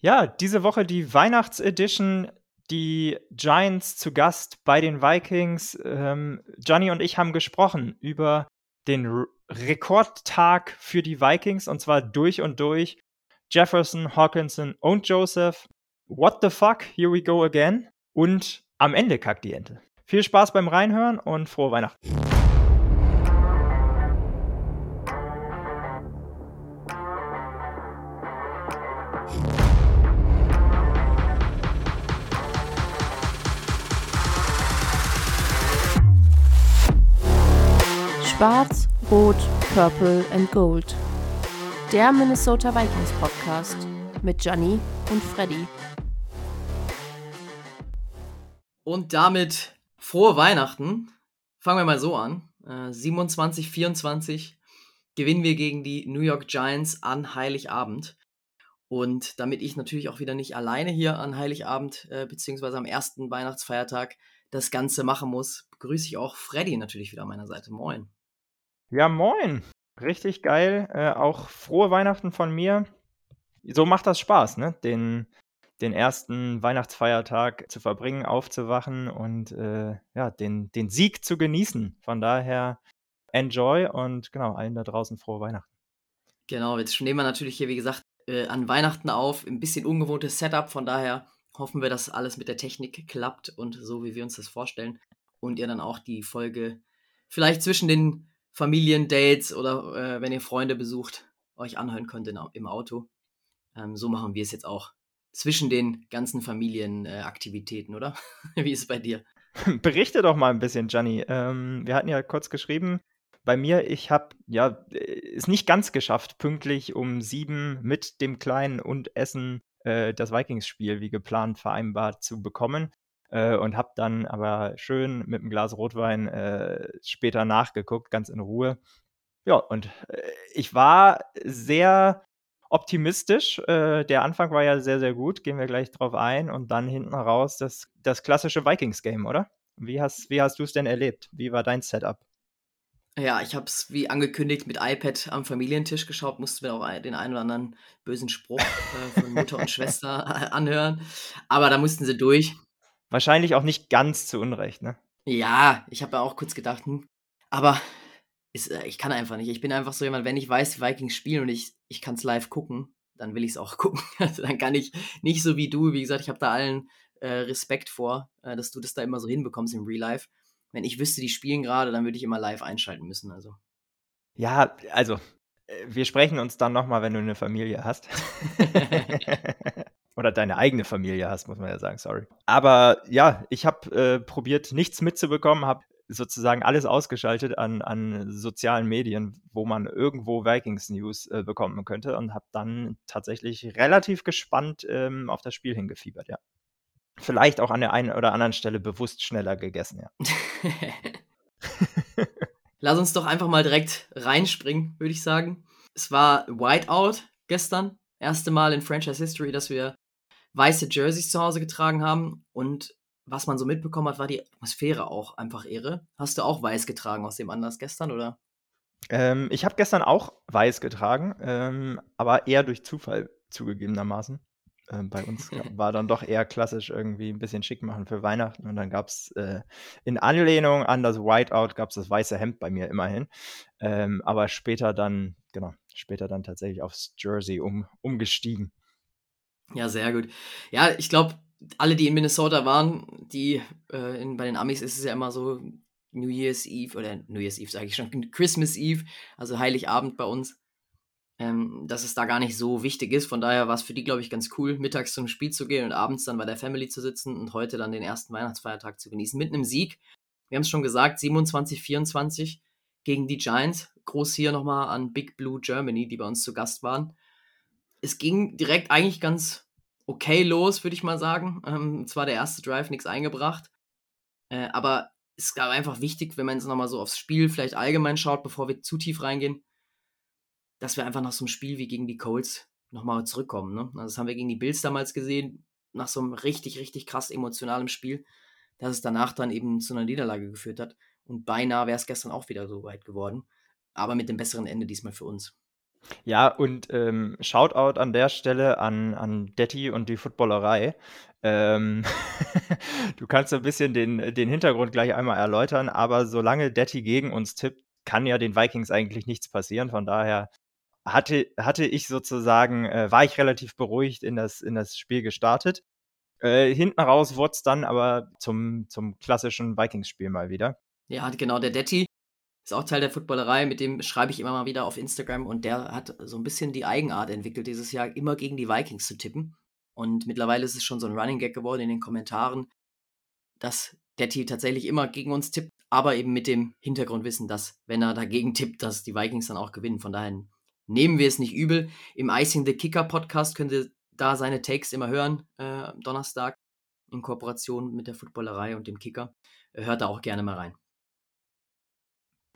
Ja, diese Woche die Weihnachtsedition, die Giants zu Gast bei den Vikings. Ähm, Johnny und ich haben gesprochen über den R Rekordtag für die Vikings und zwar durch und durch. Jefferson, Hawkinson und Joseph. What the fuck? Here we go again. Und am Ende kackt die Ente. Viel Spaß beim Reinhören und frohe Weihnachten. Schwarz, Rot, Purple and Gold. Der Minnesota Vikings Podcast mit Gianni und Freddy. Und damit frohe Weihnachten. Fangen wir mal so an. Äh, 27, 24 gewinnen wir gegen die New York Giants an Heiligabend. Und damit ich natürlich auch wieder nicht alleine hier an Heiligabend äh, beziehungsweise am ersten Weihnachtsfeiertag das Ganze machen muss, begrüße ich auch Freddy natürlich wieder an meiner Seite. Moin. Ja, moin. Richtig geil. Äh, auch frohe Weihnachten von mir. So macht das Spaß, ne? Den, den ersten Weihnachtsfeiertag zu verbringen, aufzuwachen und äh, ja, den, den Sieg zu genießen. Von daher enjoy und genau, allen da draußen frohe Weihnachten. Genau, jetzt nehmen wir natürlich hier, wie gesagt, äh, an Weihnachten auf. Ein bisschen ungewohntes Setup, von daher hoffen wir, dass alles mit der Technik klappt und so, wie wir uns das vorstellen. Und ihr dann auch die Folge vielleicht zwischen den Familiendates oder äh, wenn ihr Freunde besucht, euch anhören könnt im Auto. Ähm, so machen wir es jetzt auch zwischen den ganzen Familienaktivitäten, äh, oder? Wie ist es bei dir? Berichte doch mal ein bisschen, Gianni. Ähm, wir hatten ja kurz geschrieben, bei mir, ich habe ja es nicht ganz geschafft, pünktlich um sieben mit dem Kleinen und Essen äh, das Vikings-Spiel wie geplant vereinbart zu bekommen äh, und habe dann aber schön mit einem Glas Rotwein äh, später nachgeguckt, ganz in Ruhe. Ja, und äh, ich war sehr optimistisch. Äh, der Anfang war ja sehr, sehr gut, gehen wir gleich drauf ein. Und dann hinten raus das, das klassische Vikings-Game, oder? Wie hast, wie hast du es denn erlebt? Wie war dein Setup? Ja, ich habe es wie angekündigt mit iPad am Familientisch geschaut, musste mir auch den einen oder anderen bösen Spruch äh, von Mutter und Schwester anhören. Aber da mussten sie durch. Wahrscheinlich auch nicht ganz zu Unrecht, ne? Ja, ich habe ja auch kurz gedacht, hm, aber ist, äh, ich kann einfach nicht. Ich bin einfach so jemand, wenn ich weiß, die Vikings spielen und ich, ich kann es live gucken, dann will ich es auch gucken. Also dann kann ich nicht so wie du, wie gesagt, ich habe da allen äh, Respekt vor, äh, dass du das da immer so hinbekommst im Real Life. Wenn ich wüsste, die spielen gerade, dann würde ich immer live einschalten müssen. Also. Ja, also äh, wir sprechen uns dann nochmal, wenn du eine Familie hast. Oder deine eigene Familie hast, muss man ja sagen, sorry. Aber ja, ich habe äh, probiert, nichts mitzubekommen, habe sozusagen alles ausgeschaltet an, an sozialen Medien, wo man irgendwo Vikings News äh, bekommen könnte und habe dann tatsächlich relativ gespannt ähm, auf das Spiel hingefiebert, ja. Vielleicht auch an der einen oder anderen Stelle bewusst schneller gegessen, ja. Lass uns doch einfach mal direkt reinspringen, würde ich sagen. Es war Whiteout gestern. Erste Mal in Franchise History, dass wir weiße Jerseys zu Hause getragen haben und was man so mitbekommen hat, war die Atmosphäre auch einfach irre. Hast du auch weiß getragen aus dem Anlass gestern, oder? Ähm, ich habe gestern auch weiß getragen, ähm, aber eher durch Zufall zugegebenermaßen. Ähm, bei uns war dann doch eher klassisch irgendwie ein bisschen schick machen für Weihnachten und dann gab es äh, in Anlehnung an das Whiteout gab es das weiße Hemd bei mir immerhin. Ähm, aber später dann, genau, später dann tatsächlich aufs Jersey um, umgestiegen. Ja, sehr gut. Ja, ich glaube, alle, die in Minnesota waren, die äh, in, bei den Amis ist es ja immer so New Year's Eve oder New Year's Eve sage ich schon, Christmas Eve, also Heiligabend bei uns, ähm, dass es da gar nicht so wichtig ist. Von daher war es für die, glaube ich, ganz cool, mittags zum Spiel zu gehen und abends dann bei der Family zu sitzen und heute dann den ersten Weihnachtsfeiertag zu genießen mit einem Sieg. Wir haben es schon gesagt, 27, 24 gegen die Giants. Groß hier nochmal an Big Blue Germany, die bei uns zu Gast waren es ging direkt eigentlich ganz okay los, würde ich mal sagen. Ähm, zwar der erste Drive nichts eingebracht, äh, aber es ist einfach wichtig, wenn man jetzt nochmal so aufs Spiel vielleicht allgemein schaut, bevor wir zu tief reingehen, dass wir einfach nach so einem Spiel wie gegen die Colts nochmal zurückkommen. Ne? Also das haben wir gegen die Bills damals gesehen, nach so einem richtig, richtig krass emotionalen Spiel, dass es danach dann eben zu einer Niederlage geführt hat. Und beinahe wäre es gestern auch wieder so weit geworden. Aber mit dem besseren Ende diesmal für uns. Ja, und ähm, Shoutout an der Stelle an, an Detti und die Footballerei. Ähm, du kannst ein bisschen den, den Hintergrund gleich einmal erläutern, aber solange Detti gegen uns tippt, kann ja den Vikings eigentlich nichts passieren. Von daher hatte, hatte ich sozusagen, äh, war ich relativ beruhigt in das, in das Spiel gestartet. Äh, hinten raus wurde es dann aber zum, zum klassischen Vikings-Spiel mal wieder. Ja, genau, der Detti ist auch Teil der Footballerei, mit dem schreibe ich immer mal wieder auf Instagram und der hat so ein bisschen die Eigenart entwickelt, dieses Jahr immer gegen die Vikings zu tippen. Und mittlerweile ist es schon so ein Running Gag geworden in den Kommentaren, dass Detti tatsächlich immer gegen uns tippt, aber eben mit dem Hintergrundwissen, dass, wenn er dagegen tippt, dass die Vikings dann auch gewinnen. Von daher nehmen wir es nicht übel. Im Icing the Kicker Podcast könnt ihr da seine Takes immer hören, äh, Donnerstag, in Kooperation mit der Footballerei und dem Kicker. Hört da auch gerne mal rein.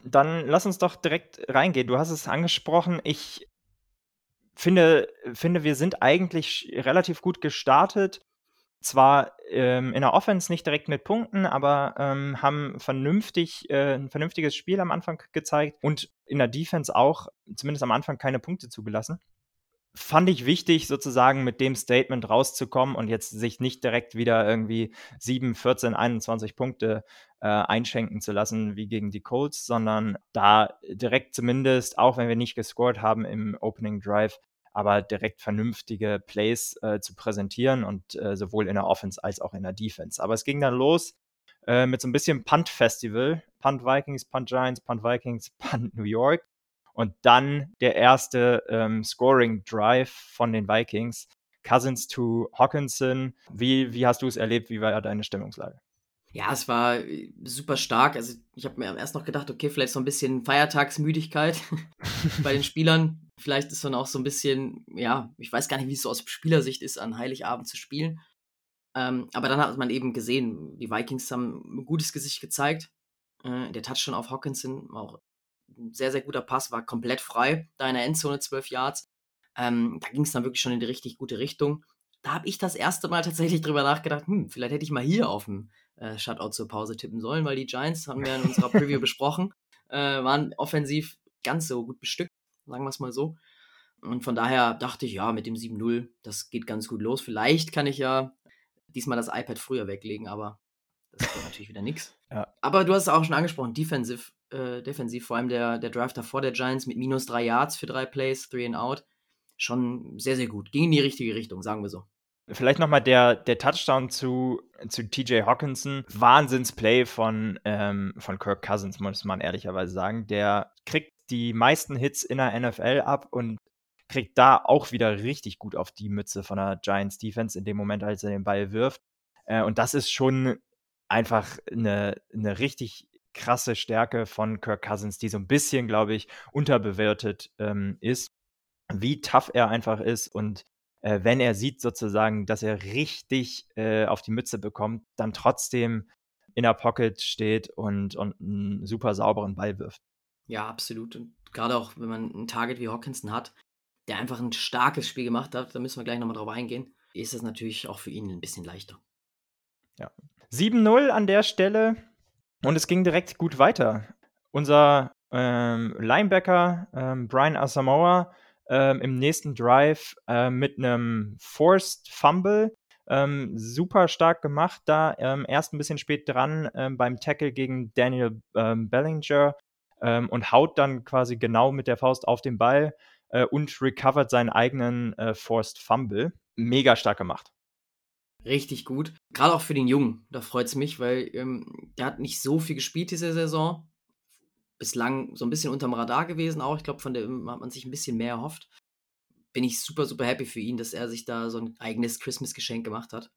Dann lass uns doch direkt reingehen. Du hast es angesprochen. Ich finde, finde wir sind eigentlich relativ gut gestartet. Zwar ähm, in der Offense nicht direkt mit Punkten, aber ähm, haben vernünftig, äh, ein vernünftiges Spiel am Anfang gezeigt und in der Defense auch, zumindest am Anfang, keine Punkte zugelassen fand ich wichtig, sozusagen mit dem Statement rauszukommen und jetzt sich nicht direkt wieder irgendwie 7, 14, 21 Punkte äh, einschenken zu lassen wie gegen die Colts, sondern da direkt zumindest, auch wenn wir nicht gescored haben im Opening Drive, aber direkt vernünftige Plays äh, zu präsentieren und äh, sowohl in der Offense als auch in der Defense. Aber es ging dann los äh, mit so ein bisschen Punt-Festival. Punt Vikings, Punt Giants, Punt Vikings, Punt New York. Und dann der erste ähm, Scoring Drive von den Vikings. Cousins to Hawkinson. Wie, wie hast du es erlebt? Wie war deine Stimmungslage? Ja, es war äh, super stark. Also ich habe mir erst noch gedacht, okay, vielleicht so ein bisschen Feiertagsmüdigkeit bei den Spielern. Vielleicht ist dann auch so ein bisschen, ja, ich weiß gar nicht, wie es so aus Spielersicht ist, an Heiligabend zu spielen. Ähm, aber dann hat man eben gesehen, die Vikings haben ein gutes Gesicht gezeigt. Äh, der Touchdown auf Hawkinson war auch ein sehr, sehr guter Pass, war komplett frei, da in der Endzone 12 Yards. Ähm, da ging es dann wirklich schon in die richtig gute Richtung. Da habe ich das erste Mal tatsächlich drüber nachgedacht, hm, vielleicht hätte ich mal hier auf dem äh, Shutout zur Pause tippen sollen, weil die Giants, haben wir in unserer Preview besprochen, äh, waren offensiv ganz so gut bestückt, sagen wir es mal so. Und von daher dachte ich, ja, mit dem 7-0, das geht ganz gut los. Vielleicht kann ich ja diesmal das iPad früher weglegen, aber das ist natürlich wieder nichts. Ja. Aber du hast es auch schon angesprochen, defensiv äh, defensiv, vor allem der, der Drive davor der Giants mit minus drei Yards für drei Plays, three and out, schon sehr, sehr gut. Ging in die richtige Richtung, sagen wir so. Vielleicht nochmal der, der Touchdown zu, zu TJ Hawkinson. Wahnsinnsplay von, ähm, von Kirk Cousins, muss man ehrlicherweise sagen. Der kriegt die meisten Hits in der NFL ab und kriegt da auch wieder richtig gut auf die Mütze von der Giants Defense in dem Moment, als er den Ball wirft. Äh, und das ist schon einfach eine, eine richtig krasse Stärke von Kirk Cousins, die so ein bisschen, glaube ich, unterbewertet ähm, ist, wie tough er einfach ist und äh, wenn er sieht sozusagen, dass er richtig äh, auf die Mütze bekommt, dann trotzdem in der Pocket steht und, und einen super sauberen Ball wirft. Ja, absolut. Und gerade auch, wenn man ein Target wie Hawkinson hat, der einfach ein starkes Spiel gemacht hat, da müssen wir gleich nochmal drauf eingehen, ist es natürlich auch für ihn ein bisschen leichter. Ja. 7-0 an der Stelle. Und es ging direkt gut weiter. Unser ähm, Linebacker ähm, Brian Asamoah ähm, im nächsten Drive äh, mit einem Forced Fumble. Ähm, super stark gemacht da. Ähm, erst ein bisschen spät dran ähm, beim Tackle gegen Daniel Bellinger und haut dann quasi genau mit der Faust auf den Ball äh, und recovert seinen eigenen äh, Forced Fumble. Mega stark gemacht richtig gut. Gerade auch für den Jungen, da freut es mich, weil ähm, der hat nicht so viel gespielt diese Saison. Bislang so ein bisschen unterm Radar gewesen auch. Ich glaube, von dem hat man sich ein bisschen mehr erhofft. Bin ich super, super happy für ihn, dass er sich da so ein eigenes Christmas-Geschenk gemacht hat.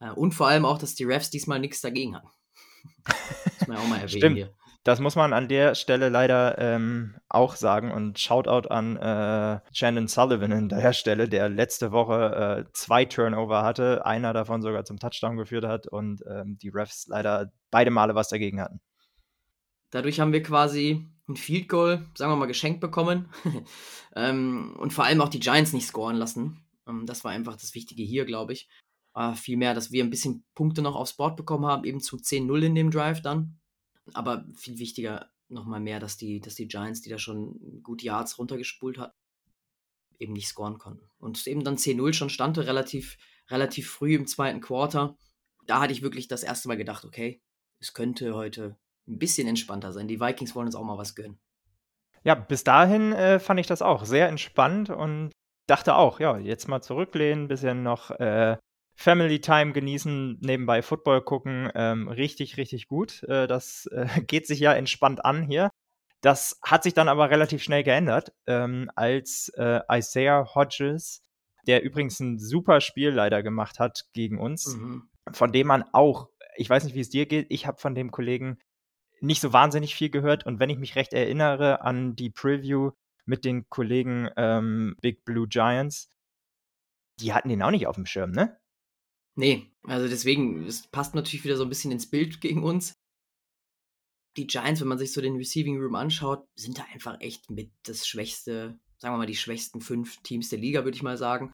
Äh, und vor allem auch, dass die Refs diesmal nichts dagegen hatten. muss man ja auch mal erwähnen Stimmt. hier. Das muss man an der Stelle leider ähm, auch sagen und Shoutout an äh, Shannon Sullivan an der Stelle, der letzte Woche äh, zwei Turnover hatte, einer davon sogar zum Touchdown geführt hat und ähm, die Refs leider beide Male was dagegen hatten. Dadurch haben wir quasi ein Field Goal, sagen wir mal, geschenkt bekommen ähm, und vor allem auch die Giants nicht scoren lassen. Ähm, das war einfach das Wichtige hier, glaube ich. Äh, vielmehr, dass wir ein bisschen Punkte noch aufs Board bekommen haben, eben zu 10-0 in dem Drive dann. Aber viel wichtiger nochmal mehr, dass die, dass die Giants, die da schon gut Yards runtergespult hat, eben nicht scoren konnten. Und eben dann 10-0 schon stand, relativ, relativ früh im zweiten Quarter. Da hatte ich wirklich das erste Mal gedacht, okay, es könnte heute ein bisschen entspannter sein. Die Vikings wollen uns auch mal was gönnen. Ja, bis dahin äh, fand ich das auch sehr entspannt und dachte auch, ja, jetzt mal zurücklehnen, bisschen noch äh, Family Time genießen, nebenbei Football gucken. Ähm, richtig, richtig gut. Äh, das äh, geht sich ja entspannt an hier. Das hat sich dann aber relativ schnell geändert, ähm, als äh, Isaiah Hodges, der übrigens ein super Spiel leider gemacht hat gegen uns, mhm. von dem man auch, ich weiß nicht, wie es dir geht, ich habe von dem Kollegen nicht so wahnsinnig viel gehört und wenn ich mich recht erinnere an die Preview mit den Kollegen ähm, Big Blue Giants, die hatten den auch nicht auf dem Schirm, ne? Nee, also deswegen, es passt natürlich wieder so ein bisschen ins Bild gegen uns. Die Giants, wenn man sich so den Receiving Room anschaut, sind da einfach echt mit das schwächste, sagen wir mal, die schwächsten fünf Teams der Liga, würde ich mal sagen.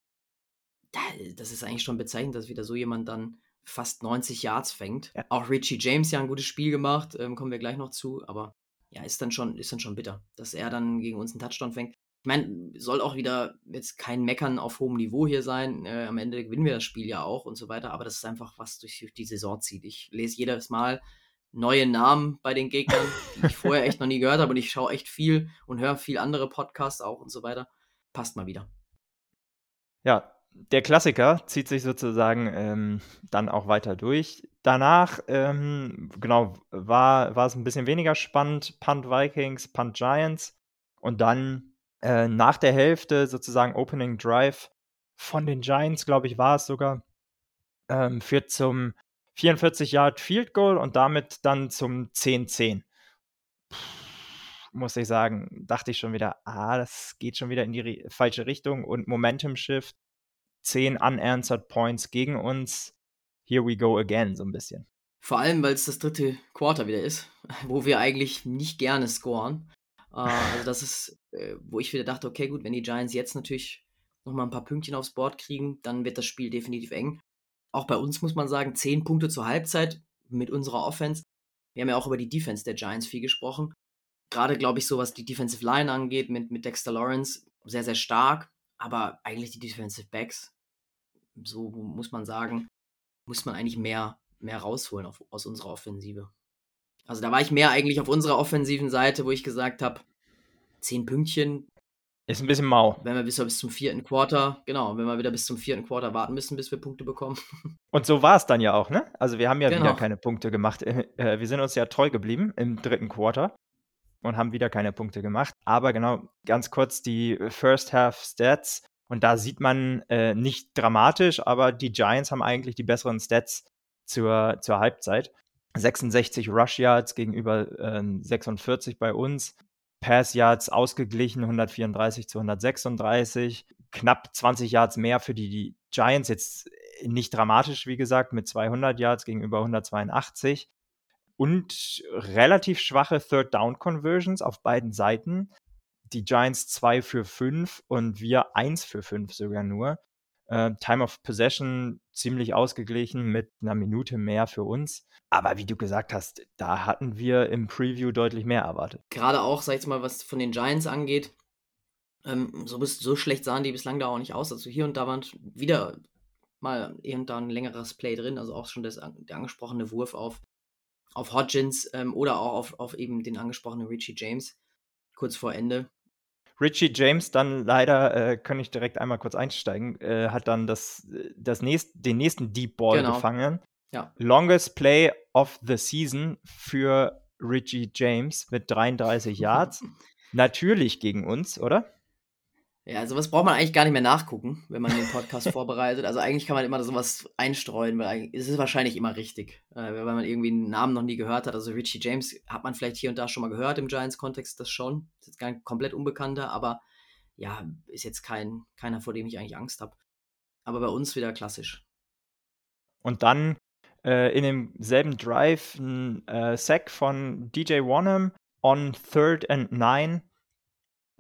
Das ist eigentlich schon bezeichnend, dass wieder so jemand dann fast 90 Yards fängt. Ja. Auch Richie James ja ein gutes Spiel gemacht, ähm, kommen wir gleich noch zu, aber ja, ist dann schon, ist dann schon bitter, dass er dann gegen uns einen Touchdown fängt. Ich meine, soll auch wieder jetzt kein Meckern auf hohem Niveau hier sein. Äh, am Ende gewinnen wir das Spiel ja auch und so weiter, aber das ist einfach, was durch die Saison zieht. Ich lese jedes Mal neue Namen bei den Gegnern, die ich vorher echt noch nie gehört habe und ich schaue echt viel und höre viel andere Podcasts auch und so weiter. Passt mal wieder. Ja, der Klassiker zieht sich sozusagen ähm, dann auch weiter durch. Danach, ähm, genau, war, war es ein bisschen weniger spannend. Punt Vikings, Punt Giants. Und dann äh, nach der Hälfte sozusagen Opening Drive von den Giants, glaube ich, war es sogar, ähm, führt zum 44 Yard Field Goal und damit dann zum 10-10. Muss ich sagen, dachte ich schon wieder, ah, das geht schon wieder in die falsche Richtung und Momentum Shift 10 unanswered Points gegen uns. Here we go again, so ein bisschen. Vor allem, weil es das dritte Quarter wieder ist, wo wir eigentlich nicht gerne scoren. Äh, also das ist, äh, wo ich wieder dachte, okay, gut, wenn die Giants jetzt natürlich nochmal ein paar Pünktchen aufs Board kriegen, dann wird das Spiel definitiv eng. Auch bei uns muss man sagen, 10 Punkte zur Halbzeit mit unserer Offense. Wir haben ja auch über die Defense der Giants viel gesprochen. Gerade, glaube ich, so was die Defensive Line angeht, mit, mit Dexter Lawrence, sehr, sehr stark. Aber eigentlich die Defensive Backs, so muss man sagen, muss man eigentlich mehr, mehr rausholen auf, aus unserer Offensive. Also da war ich mehr eigentlich auf unserer offensiven Seite, wo ich gesagt habe, zehn Pünktchen. Ist ein bisschen mau. Wenn wir bis, bis zum vierten Quarter, genau, wenn wir wieder bis zum vierten Quarter warten müssen, bis wir Punkte bekommen. Und so war es dann ja auch, ne? Also wir haben ja genau. wieder keine Punkte gemacht. Äh, wir sind uns ja treu geblieben im dritten Quarter und haben wieder keine Punkte gemacht. Aber genau, ganz kurz die First Half Stats. Und da sieht man äh, nicht dramatisch, aber die Giants haben eigentlich die besseren Stats zur, zur Halbzeit. 66 Rush Yards gegenüber äh, 46 bei uns. Pass Yards ausgeglichen, 134 zu 136. Knapp 20 Yards mehr für die, die Giants. Jetzt nicht dramatisch, wie gesagt, mit 200 Yards gegenüber 182 und relativ schwache Third Down Conversions auf beiden Seiten. Die Giants 2 für 5 und wir 1 für 5 sogar nur. Äh, Time of Possession ziemlich ausgeglichen mit einer Minute mehr für uns. Aber wie du gesagt hast, da hatten wir im Preview deutlich mehr erwartet. Gerade auch, sag ich mal, was von den Giants angeht, ähm, so, so schlecht sahen die bislang da auch nicht aus. Also hier und da waren wieder mal irgendwann ein längeres Play drin, also auch schon das, der angesprochene Wurf auf auf Hodgins ähm, oder auch auf, auf eben den angesprochenen Richie James kurz vor Ende. Richie James dann leider, äh, kann ich direkt einmal kurz einsteigen, äh, hat dann das, das nächst, den nächsten Deep Ball genau. gefangen. Ja. Longest Play of the Season für Richie James mit 33 Yards. Natürlich gegen uns, oder? Ja, sowas braucht man eigentlich gar nicht mehr nachgucken, wenn man den Podcast vorbereitet. Also eigentlich kann man immer sowas einstreuen, weil es ist wahrscheinlich immer richtig, äh, weil man irgendwie einen Namen noch nie gehört hat. Also Richie James hat man vielleicht hier und da schon mal gehört im Giants-Kontext, das schon. Ist jetzt gar komplett unbekannter, aber ja, ist jetzt kein, keiner, vor dem ich eigentlich Angst habe. Aber bei uns wieder klassisch. Und dann äh, in demselben Drive ein äh, Sack von DJ Wanham on third and nine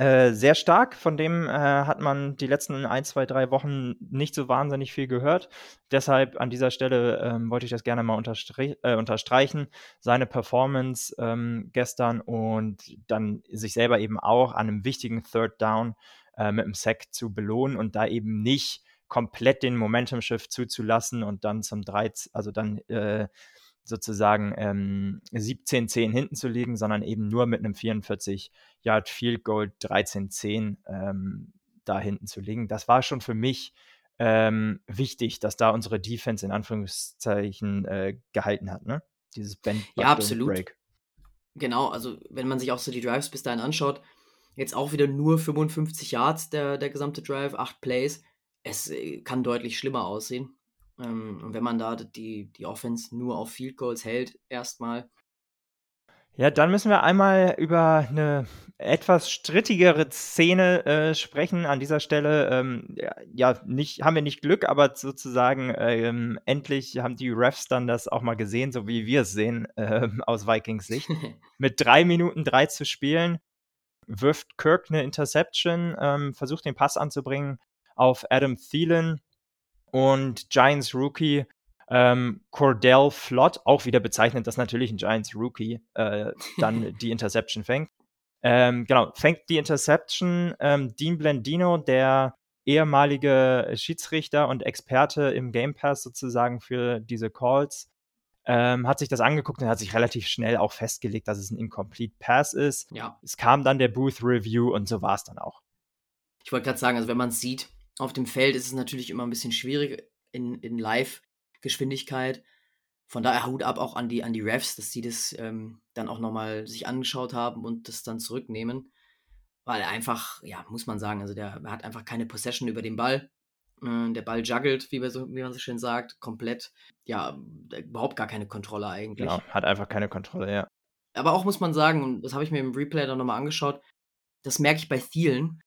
äh, sehr stark, von dem äh, hat man die letzten ein, zwei, drei Wochen nicht so wahnsinnig viel gehört. Deshalb an dieser Stelle ähm, wollte ich das gerne mal äh, unterstreichen. Seine Performance ähm, gestern und dann sich selber eben auch an einem wichtigen Third Down äh, mit einem Sack zu belohnen und da eben nicht komplett den Momentum-Shift zuzulassen und dann zum 13, also dann äh, sozusagen ähm, 17-10 hinten zu liegen, sondern eben nur mit einem 44 Yard Field Goal 13-10 ähm, da hinten zu liegen. Das war schon für mich ähm, wichtig, dass da unsere Defense in Anführungszeichen äh, gehalten hat, ne? Dieses Bend Ja, absolut. Break. Genau, also wenn man sich auch so die Drives bis dahin anschaut, jetzt auch wieder nur 55 Yards der, der gesamte Drive, 8 Plays. Es äh, kann deutlich schlimmer aussehen. Ähm, und wenn man da die, die Offense nur auf Field Goals hält, erstmal. Ja, dann müssen wir einmal über eine etwas strittigere Szene äh, sprechen an dieser Stelle. Ähm, ja, nicht, haben wir nicht Glück, aber sozusagen ähm, endlich haben die Refs dann das auch mal gesehen, so wie wir es sehen äh, aus Vikings Sicht. Mit drei Minuten drei zu spielen, wirft Kirk eine Interception, ähm, versucht den Pass anzubringen auf Adam Thielen und Giants Rookie ähm, Cordell Flott, auch wieder bezeichnet, dass natürlich ein Giants Rookie äh, dann die Interception fängt. Ähm, genau, fängt die Interception. Ähm, Dean Blendino, der ehemalige Schiedsrichter und Experte im Game Pass sozusagen für diese Calls, ähm, hat sich das angeguckt und hat sich relativ schnell auch festgelegt, dass es ein Incomplete Pass ist. Ja. Es kam dann der Booth Review und so war es dann auch. Ich wollte gerade sagen, also wenn man es sieht, auf dem Feld ist es natürlich immer ein bisschen schwierig in, in Live-Geschwindigkeit. Von daher Hut ab auch an die, an die Refs, dass die das ähm, dann auch nochmal sich angeschaut haben und das dann zurücknehmen. Weil er einfach, ja, muss man sagen, also der hat einfach keine Possession über den Ball. Äh, der Ball juggelt, wie, so, wie, man so schön sagt, komplett. Ja, überhaupt gar keine Kontrolle eigentlich. Genau, hat einfach keine Kontrolle, ja. Aber auch muss man sagen, und das habe ich mir im Replay dann nochmal angeschaut, das merke ich bei Thielen,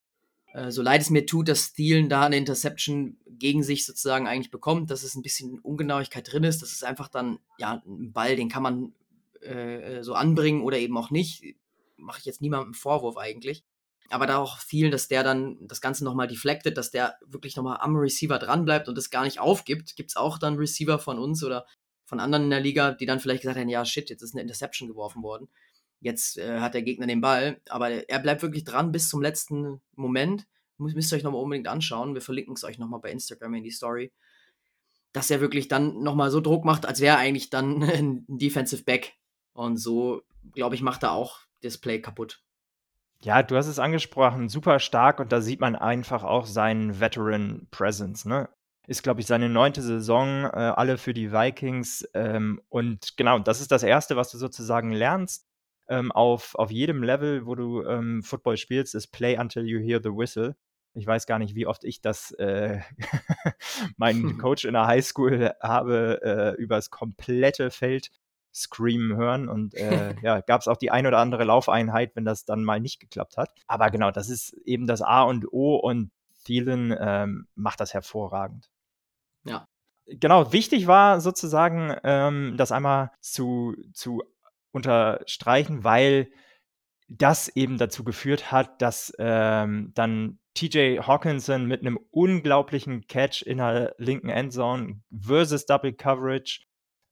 äh, so leid es mir tut, dass Thielen da eine Interception gegen sich sozusagen eigentlich bekommt, dass es ein bisschen Ungenauigkeit drin ist. Das ist einfach dann, ja, ein Ball, den kann man äh, so anbringen oder eben auch nicht. Mache ich jetzt niemandem Vorwurf eigentlich. Aber da auch vielen, dass der dann das Ganze nochmal deflected, dass der wirklich nochmal am Receiver dranbleibt und das gar nicht aufgibt. Gibt es auch dann Receiver von uns oder von anderen in der Liga, die dann vielleicht gesagt haben, ja, shit, jetzt ist eine Interception geworfen worden. Jetzt äh, hat der Gegner den Ball, aber er bleibt wirklich dran bis zum letzten Moment. Müsst ihr euch nochmal unbedingt anschauen. Wir verlinken es euch nochmal bei Instagram in die Story. Dass er wirklich dann nochmal so Druck macht, als wäre er eigentlich dann ein Defensive Back. Und so, glaube ich, macht er auch das Play kaputt. Ja, du hast es angesprochen, super stark und da sieht man einfach auch seinen Veteran Presence, ne? Ist, glaube ich, seine neunte Saison, äh, alle für die Vikings. Ähm, und genau, das ist das Erste, was du sozusagen lernst ähm, auf, auf jedem Level, wo du ähm, Football spielst, ist Play until you hear the whistle. Ich weiß gar nicht, wie oft ich das äh, meinen Coach in der Highschool habe äh, übers komplette Feld screamen hören und äh, ja, gab es auch die ein oder andere Laufeinheit, wenn das dann mal nicht geklappt hat. Aber genau, das ist eben das A und O und Thielen ähm, macht das hervorragend. Ja. Genau, wichtig war sozusagen, ähm, das einmal zu, zu unterstreichen, weil das eben dazu geführt hat, dass ähm, dann TJ Hawkinson mit einem unglaublichen Catch in der linken Endzone versus Double Coverage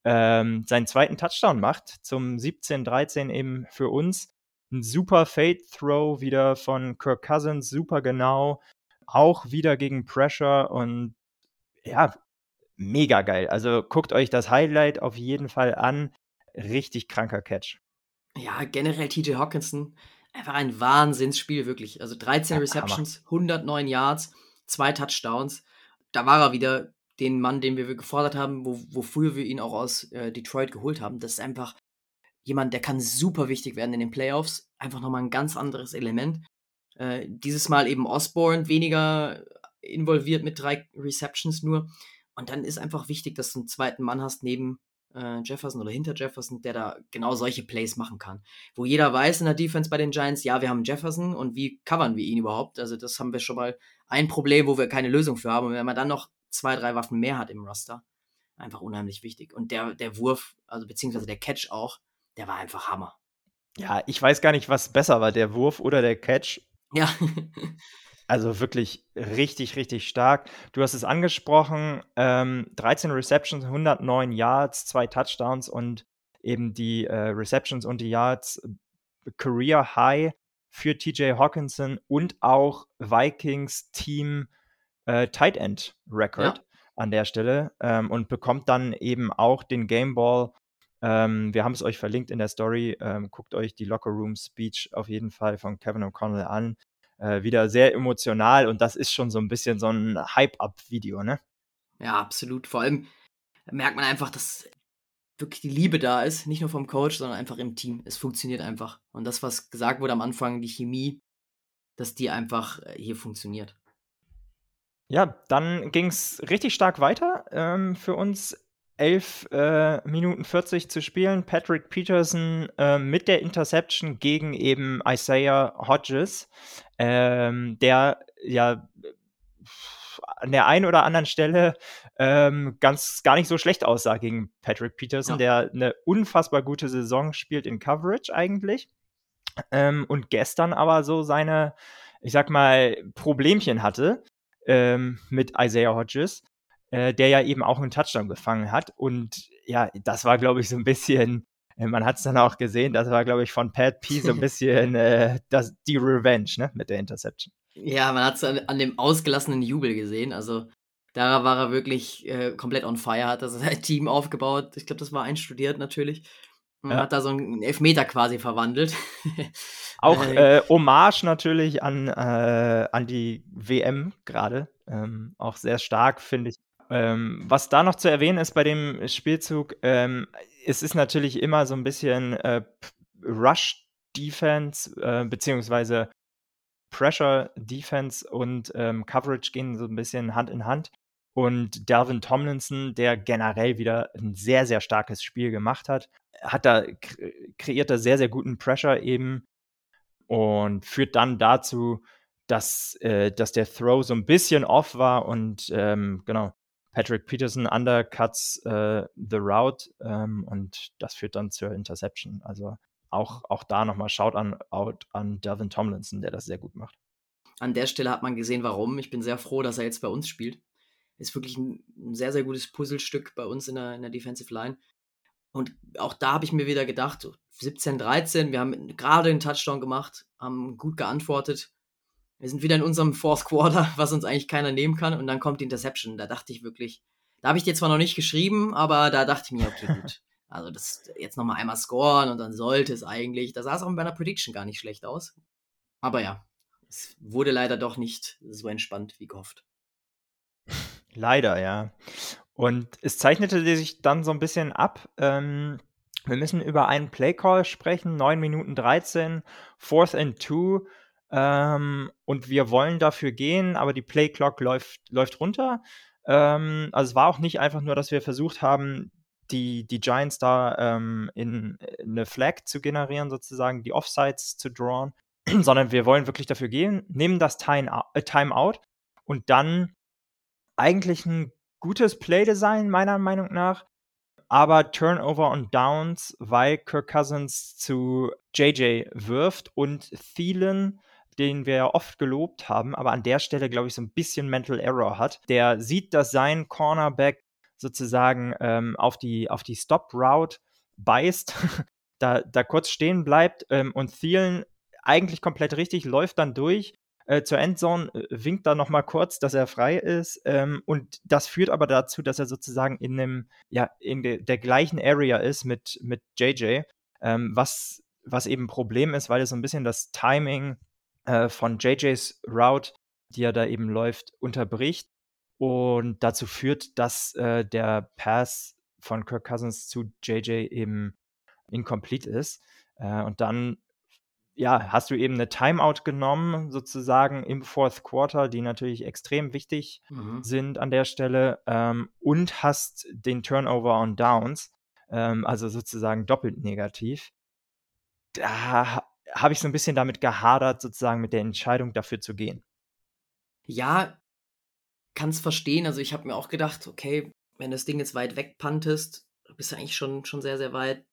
ähm, seinen zweiten Touchdown macht zum 17-13 eben für uns. Ein super Fade Throw wieder von Kirk Cousins, super genau, auch wieder gegen Pressure und ja, mega geil. Also guckt euch das Highlight auf jeden Fall an richtig kranker Catch. Ja, generell TJ Hawkinson, einfach ein Wahnsinnsspiel, wirklich. Also 13 ja, Receptions, Hammer. 109 Yards, zwei Touchdowns. Da war er wieder den Mann, den wir gefordert haben, wo, wofür wir ihn auch aus äh, Detroit geholt haben. Das ist einfach jemand, der kann super wichtig werden in den Playoffs. Einfach nochmal ein ganz anderes Element. Äh, dieses Mal eben Osborne weniger involviert mit drei Receptions nur. Und dann ist einfach wichtig, dass du einen zweiten Mann hast neben äh, Jefferson oder hinter Jefferson, der da genau solche Plays machen kann. Wo jeder weiß in der Defense bei den Giants, ja, wir haben Jefferson und wie covern wir ihn überhaupt? Also das haben wir schon mal ein Problem, wo wir keine Lösung für haben. Und wenn man dann noch zwei, drei Waffen mehr hat im Roster, einfach unheimlich wichtig. Und der, der Wurf, also beziehungsweise der Catch auch, der war einfach Hammer. Ja, ich weiß gar nicht, was besser war, der Wurf oder der Catch. Ja. Also wirklich richtig, richtig stark. Du hast es angesprochen, ähm, 13 Receptions, 109 Yards, zwei Touchdowns und eben die äh, Receptions und die Yards Career High für TJ Hawkinson und auch Vikings Team äh, Tight End Record ja. an der Stelle ähm, und bekommt dann eben auch den Game Ball. Ähm, wir haben es euch verlinkt in der Story. Ähm, guckt euch die Locker Room Speech auf jeden Fall von Kevin O'Connell an. Äh, wieder sehr emotional und das ist schon so ein bisschen so ein Hype-Up-Video, ne? Ja, absolut. Vor allem merkt man einfach, dass wirklich die Liebe da ist, nicht nur vom Coach, sondern einfach im Team. Es funktioniert einfach. Und das, was gesagt wurde am Anfang, die Chemie, dass die einfach äh, hier funktioniert. Ja, dann ging es richtig stark weiter ähm, für uns. 11 äh, Minuten 40 zu spielen. Patrick Peterson äh, mit der Interception gegen eben Isaiah Hodges, ähm, der ja an der einen oder anderen Stelle ähm, ganz gar nicht so schlecht aussah gegen Patrick Peterson, ja. der eine unfassbar gute Saison spielt in Coverage eigentlich. Ähm, und gestern aber so seine, ich sag mal, Problemchen hatte ähm, mit Isaiah Hodges, äh, der ja eben auch einen Touchdown gefangen hat. Und ja, das war, glaube ich, so ein bisschen äh, man hat es dann auch gesehen, das war, glaube ich, von Pat P so ein bisschen äh, das, die Revenge ne, mit der Interception. Ja, man hat es an, an, dem ausgelassenen Jubel gesehen. Also da war er wirklich äh, komplett on fire, hat das Team aufgebaut. Ich glaube, das war einstudiert natürlich. Und ja. hat da so einen Elfmeter quasi verwandelt. Auch äh, Hommage natürlich an, äh, an die WM gerade. Ähm, auch sehr stark, finde ich. Ähm, was da noch zu erwähnen ist bei dem Spielzug, ähm, es ist natürlich immer so ein bisschen äh, Rush-Defense, äh, beziehungsweise Pressure Defense und ähm, Coverage gehen so ein bisschen Hand in Hand. Und Dalvin Tomlinson, der generell wieder ein sehr, sehr starkes Spiel gemacht hat, hat da kreiert da sehr, sehr guten Pressure eben und führt dann dazu, dass, äh, dass der Throw so ein bisschen off war und ähm, genau, Patrick Peterson undercuts äh, the route ähm, und das führt dann zur Interception. Also auch, auch da nochmal Shout an, out an Delvin Tomlinson, der das sehr gut macht. An der Stelle hat man gesehen, warum. Ich bin sehr froh, dass er jetzt bei uns spielt. Ist wirklich ein, ein sehr, sehr gutes Puzzlestück bei uns in der, in der Defensive Line. Und auch da habe ich mir wieder gedacht, 17, 13, wir haben gerade einen Touchdown gemacht, haben gut geantwortet. Wir sind wieder in unserem Fourth Quarter, was uns eigentlich keiner nehmen kann. Und dann kommt die Interception. Da dachte ich wirklich, da habe ich dir zwar noch nicht geschrieben, aber da dachte ich mir, okay, gut. Also das jetzt nochmal einmal scoren und dann sollte es eigentlich. Da sah es auch bei einer Prediction gar nicht schlecht aus. Aber ja, es wurde leider doch nicht so entspannt wie gehofft. Leider, ja. Und es zeichnete sich dann so ein bisschen ab. Ähm, wir müssen über einen Playcall sprechen, 9 Minuten 13, Fourth and Two. Ähm, und wir wollen dafür gehen, aber die Playclock läuft, läuft runter. Ähm, also es war auch nicht einfach nur, dass wir versucht haben, die, die Giants da ähm, in, in eine Flag zu generieren, sozusagen, die Offsides zu drawn, sondern wir wollen wirklich dafür gehen, nehmen das Time, äh, Timeout und dann eigentlich ein gutes Playdesign, meiner Meinung nach, aber Turnover und Downs, weil Kirk Cousins zu JJ wirft und Thielen, den wir ja oft gelobt haben, aber an der Stelle, glaube ich, so ein bisschen Mental Error hat. Der sieht, dass sein Cornerback sozusagen ähm, auf die, auf die Stop-Route beißt, da, da kurz stehen bleibt ähm, und Thielen eigentlich komplett richtig, läuft dann durch äh, zur Endzone, äh, winkt da nochmal kurz, dass er frei ist ähm, und das führt aber dazu, dass er sozusagen in einem, ja, in de, der gleichen Area ist mit, mit JJ, ähm, was, was eben ein Problem ist, weil es so ein bisschen das Timing äh, von JJs Route, die er da eben läuft, unterbricht und dazu führt, dass äh, der Pass von Kirk Cousins zu JJ eben incomplete ist. Äh, und dann ja, hast du eben eine Timeout genommen, sozusagen im Fourth Quarter, die natürlich extrem wichtig mhm. sind an der Stelle, ähm, und hast den Turnover on Downs, ähm, also sozusagen doppelt negativ. Da habe ich so ein bisschen damit gehadert, sozusagen mit der Entscheidung dafür zu gehen. Ja, kann es verstehen. Also ich habe mir auch gedacht, okay, wenn das Ding jetzt weit weg pantest, bist du eigentlich schon, schon sehr, sehr weit.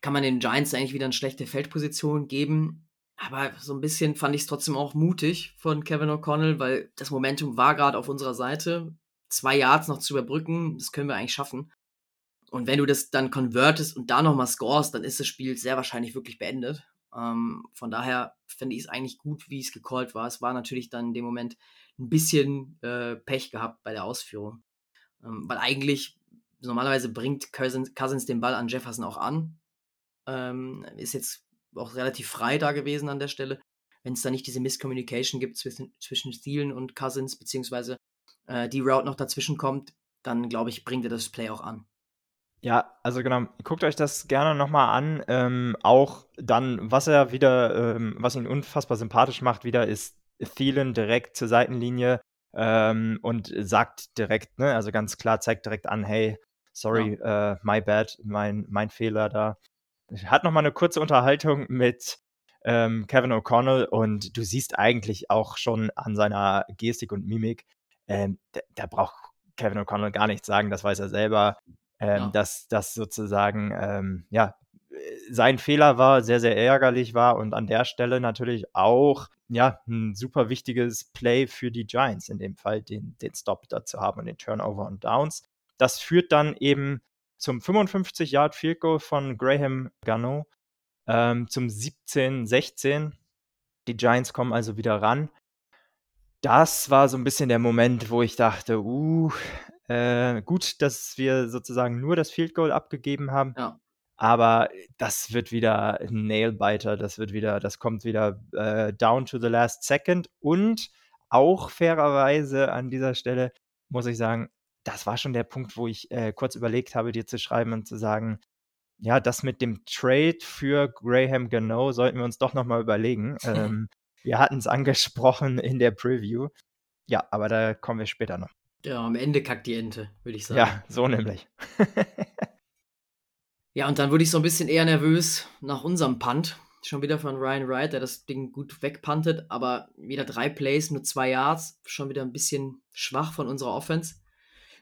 Kann man den Giants eigentlich wieder eine schlechte Feldposition geben. Aber so ein bisschen fand ich es trotzdem auch mutig von Kevin O'Connell, weil das Momentum war gerade auf unserer Seite. Zwei Yards noch zu überbrücken, das können wir eigentlich schaffen. Und wenn du das dann convertest und da nochmal scorest, dann ist das Spiel sehr wahrscheinlich wirklich beendet. Ähm, von daher finde ich es eigentlich gut, wie es gecallt war. Es war natürlich dann in dem Moment ein bisschen äh, Pech gehabt bei der Ausführung. Ähm, weil eigentlich, normalerweise bringt Cousins, Cousins den Ball an Jefferson auch an. Ähm, ist jetzt auch relativ frei da gewesen an der Stelle. Wenn es da nicht diese Misscommunication gibt zwischen, zwischen Thielen und Cousins, beziehungsweise äh, die Route noch dazwischen kommt, dann glaube ich, bringt er das Play auch an. Ja, also genau, guckt euch das gerne nochmal an. Ähm, auch dann, was er wieder, ähm, was ihn unfassbar sympathisch macht, wieder ist Thielen direkt zur Seitenlinie ähm, und sagt direkt, ne, also ganz klar, zeigt direkt an, hey, sorry, ja. äh, my bad, mein, mein Fehler da. Hat nochmal eine kurze Unterhaltung mit ähm, Kevin O'Connell und du siehst eigentlich auch schon an seiner Gestik und Mimik, ähm, da braucht Kevin O'Connell gar nichts sagen, das weiß er selber ähm, ja. dass das sozusagen ähm, ja sein Fehler war, sehr, sehr ärgerlich war und an der Stelle natürlich auch ja, ein super wichtiges Play für die Giants in dem Fall, den, den Stop dazu haben und den Turnover und Downs. Das führt dann eben zum 55-Yard Field Goal von Graham Gano, ähm, zum 17-16. Die Giants kommen also wieder ran. Das war so ein bisschen der Moment, wo ich dachte, uh, äh, gut, dass wir sozusagen nur das Field Goal abgegeben haben. Ja. Aber das wird wieder ein Nailbiter, das wird wieder, das kommt wieder äh, down to the last second. Und auch fairerweise an dieser Stelle muss ich sagen, das war schon der Punkt, wo ich äh, kurz überlegt habe, dir zu schreiben und zu sagen, ja, das mit dem Trade für Graham Gano sollten wir uns doch nochmal überlegen. ähm, wir hatten es angesprochen in der Preview. Ja, aber da kommen wir später noch. Ja, am Ende kackt die Ente, würde ich sagen. Ja, so nämlich. ja, und dann wurde ich so ein bisschen eher nervös nach unserem Punt. Schon wieder von Ryan Wright, der das Ding gut wegpuntet, aber wieder drei Plays, nur zwei Yards. Schon wieder ein bisschen schwach von unserer Offense.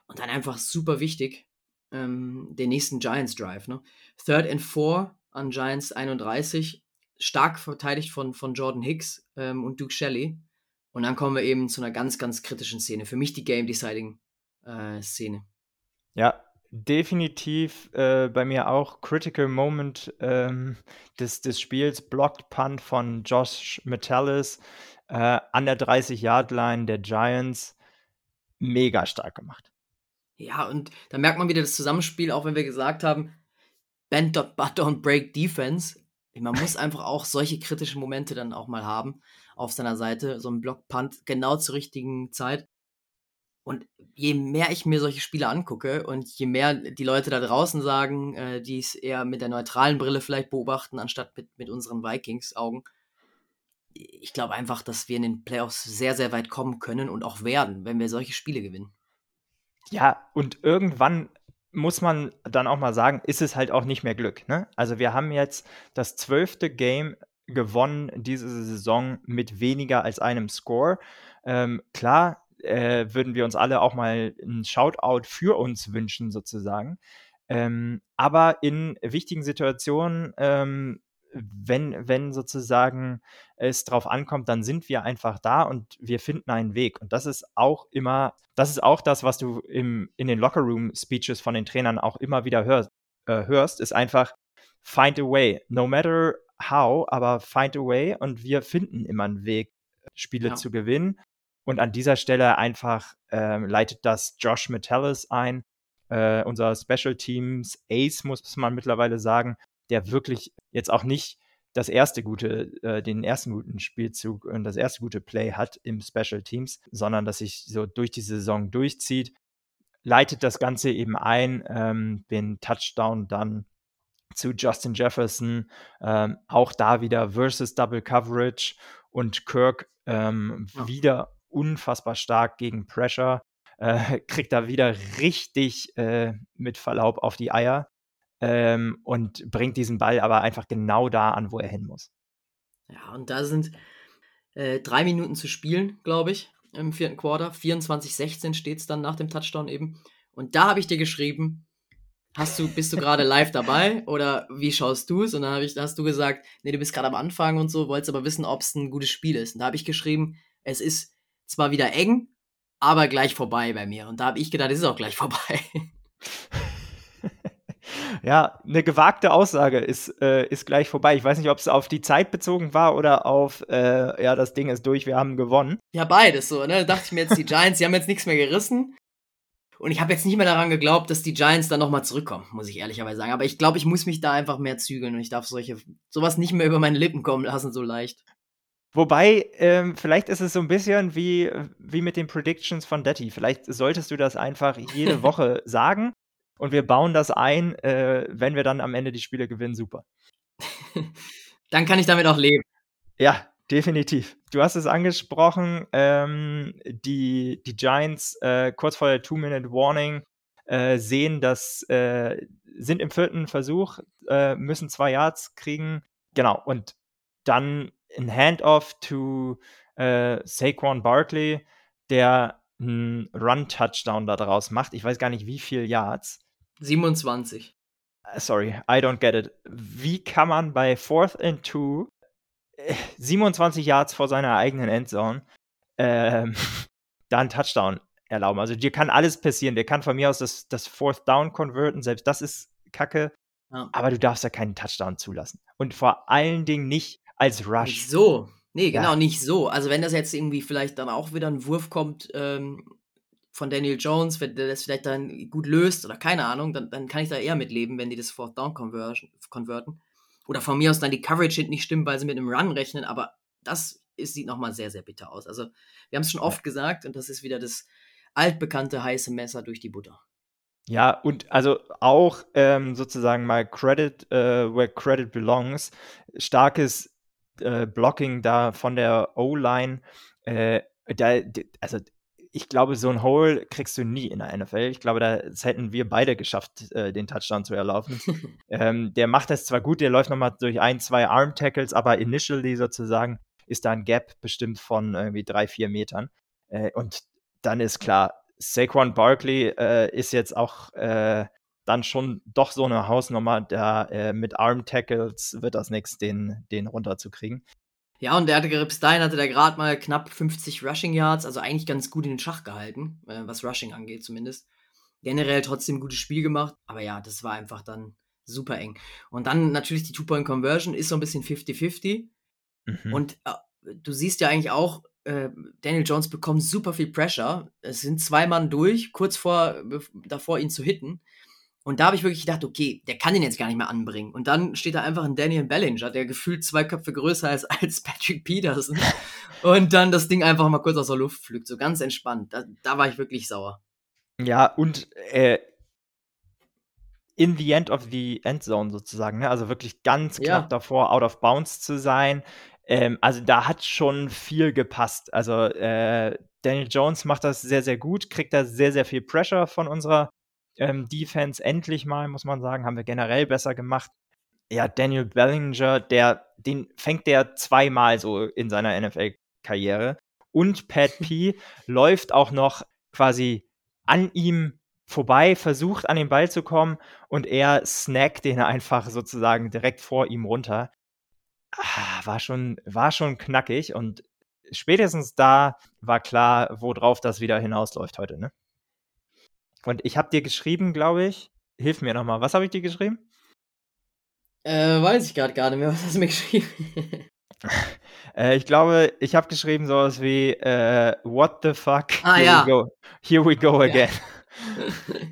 Und dann einfach super wichtig, ähm, den nächsten Giants Drive. Ne? Third and Four an Giants 31. Stark verteidigt von, von Jordan Hicks ähm, und Duke Shelley. Und dann kommen wir eben zu einer ganz, ganz kritischen Szene. Für mich die Game-Deciding-Szene. Äh, ja, definitiv äh, bei mir auch Critical Moment ähm, des, des Spiels. Blocked Punt von Josh Metallis äh, an der 30-Yard-Line der Giants. Mega stark gemacht. Ja, und da merkt man wieder das Zusammenspiel, auch wenn wir gesagt haben, Bend but don't break defense. Man muss einfach auch solche kritischen Momente dann auch mal haben auf seiner Seite, so ein Block-Punt genau zur richtigen Zeit. Und je mehr ich mir solche Spiele angucke und je mehr die Leute da draußen sagen, äh, die es eher mit der neutralen Brille vielleicht beobachten, anstatt mit, mit unseren Vikings-Augen, ich glaube einfach, dass wir in den Playoffs sehr, sehr weit kommen können und auch werden, wenn wir solche Spiele gewinnen. Ja, und irgendwann muss man dann auch mal sagen, ist es halt auch nicht mehr Glück. Ne? Also wir haben jetzt das zwölfte Game gewonnen diese Saison mit weniger als einem Score. Ähm, klar äh, würden wir uns alle auch mal ein Shoutout für uns wünschen, sozusagen. Ähm, aber in wichtigen Situationen, ähm, wenn, wenn sozusagen es drauf ankommt, dann sind wir einfach da und wir finden einen Weg. Und das ist auch immer, das ist auch das, was du im, in den Lockerroom-Speeches von den Trainern auch immer wieder hörst, äh, hörst, ist einfach find a way. No matter how, aber find a way und wir finden immer einen Weg, Spiele ja. zu gewinnen. Und an dieser Stelle einfach äh, leitet das Josh Metallis ein, äh, unser Special Teams Ace, muss man mittlerweile sagen, der wirklich jetzt auch nicht das erste gute, äh, den ersten guten Spielzug und das erste gute Play hat im Special Teams, sondern dass sich so durch die Saison durchzieht, leitet das Ganze eben ein, ähm, den Touchdown dann zu Justin Jefferson. Ähm, auch da wieder versus Double Coverage und Kirk ähm, ja. wieder unfassbar stark gegen Pressure. Äh, kriegt da wieder richtig äh, mit Verlaub auf die Eier ähm, und bringt diesen Ball aber einfach genau da an, wo er hin muss. Ja, und da sind äh, drei Minuten zu spielen, glaube ich, im vierten Quarter. 24-16 steht es dann nach dem Touchdown eben. Und da habe ich dir geschrieben, hast du, bist du gerade live dabei oder wie schaust du es? Und dann ich, hast du gesagt, nee, du bist gerade am Anfang und so, wolltest aber wissen, ob es ein gutes Spiel ist. Und da habe ich geschrieben, es ist zwar wieder eng, aber gleich vorbei bei mir. Und da habe ich gedacht, es ist auch gleich vorbei. Ja, eine gewagte Aussage ist, äh, ist gleich vorbei. Ich weiß nicht, ob es auf die Zeit bezogen war oder auf, äh, ja, das Ding ist durch, wir haben gewonnen. Ja, beides so, ne? Da dachte ich mir jetzt, die Giants, die haben jetzt nichts mehr gerissen. Und ich habe jetzt nicht mehr daran geglaubt, dass die Giants dann nochmal zurückkommen, muss ich ehrlicherweise sagen. Aber ich glaube, ich muss mich da einfach mehr zügeln und ich darf solche, sowas nicht mehr über meine Lippen kommen lassen, so leicht. Wobei, ähm, vielleicht ist es so ein bisschen wie, wie mit den Predictions von Detti. Vielleicht solltest du das einfach jede Woche sagen und wir bauen das ein, äh, wenn wir dann am Ende die Spiele gewinnen. Super. dann kann ich damit auch leben. Ja, definitiv. Du hast es angesprochen, ähm, die, die Giants äh, kurz vor der Two-Minute-Warning äh, sehen, dass äh, sind im vierten Versuch, äh, müssen zwei Yards kriegen. Genau, und dann ein Handoff to äh, Saquon Barkley, der einen Run-Touchdown daraus macht. Ich weiß gar nicht, wie viel Yards. 27. Äh, sorry, I don't get it. Wie kann man bei Fourth and Two 27 äh, Yards vor seiner eigenen Endzone ähm, da einen Touchdown erlauben? Also dir kann alles passieren. Der kann von mir aus das, das Fourth Down konverten. Selbst das ist Kacke. Ja. Aber du darfst ja keinen Touchdown zulassen. Und vor allen Dingen nicht als Rush. Nicht so. Nee, genau, ja. nicht so. Also wenn das jetzt irgendwie vielleicht dann auch wieder ein Wurf kommt ähm, von Daniel Jones, wenn der das vielleicht dann gut löst oder keine Ahnung, dann, dann kann ich da eher mitleben, wenn die das Fourth Down konverten. Oder von mir aus dann die Coverage nicht stimmt, weil sie mit einem Run rechnen, aber das ist, sieht nochmal sehr, sehr bitter aus. Also wir haben es schon oft gesagt und das ist wieder das altbekannte heiße Messer durch die Butter. Ja, und also auch ähm, sozusagen mal Credit, äh, where Credit belongs. Starkes äh, Blocking da von der O-Line. Äh, da, also ich glaube, so ein Hole kriegst du nie in der NFL. Ich glaube, das hätten wir beide geschafft, äh, den Touchdown zu erlaufen. ähm, der macht das zwar gut, der läuft nochmal durch ein, zwei Arm-Tackles, aber initially sozusagen ist da ein Gap bestimmt von irgendwie drei, vier Metern. Äh, und dann ist klar, Saquon Barkley äh, ist jetzt auch äh, dann schon doch so eine Hausnummer, da äh, mit Arm Tackles wird das nichts, den, den runterzukriegen. Ja, und der hatte bis dahin hatte der gerade mal knapp 50 Rushing Yards, also eigentlich ganz gut in den Schach gehalten, äh, was Rushing angeht zumindest. Generell trotzdem ein gutes Spiel gemacht, aber ja, das war einfach dann super eng. Und dann natürlich die Two-Point-Conversion ist so ein bisschen 50-50. Mhm. Und äh, du siehst ja eigentlich auch, äh, Daniel Jones bekommt super viel Pressure. Es sind zwei Mann durch, kurz vor, davor ihn zu hitten. Und da habe ich wirklich gedacht, okay, der kann den jetzt gar nicht mehr anbringen. Und dann steht da einfach ein Daniel Bellinger, der gefühlt zwei Köpfe größer ist als Patrick Peterson. und dann das Ding einfach mal kurz aus der Luft pflügt, so ganz entspannt. Da, da war ich wirklich sauer. Ja, und äh, in the end of the Endzone sozusagen, ne? also wirklich ganz knapp ja. davor, out of bounds zu sein. Ähm, also da hat schon viel gepasst. Also äh, Daniel Jones macht das sehr, sehr gut, kriegt da sehr, sehr viel Pressure von unserer ähm, Defense endlich mal, muss man sagen, haben wir generell besser gemacht. Ja, Daniel Bellinger, der, den fängt der zweimal so in seiner NFL-Karriere. Und Pat P läuft auch noch quasi an ihm vorbei, versucht an den Ball zu kommen und er snackt den einfach sozusagen direkt vor ihm runter. Ah, war schon, war schon knackig und spätestens da war klar, worauf das wieder hinausläuft heute, ne? Und ich habe dir geschrieben, glaube ich, hilf mir nochmal, was habe ich dir geschrieben? Äh, weiß ich gerade gar nicht mehr, was hast du mir geschrieben? äh, ich glaube, ich habe geschrieben sowas wie äh, What the fuck? Ah, here ja. We go. Here we go again. Ja.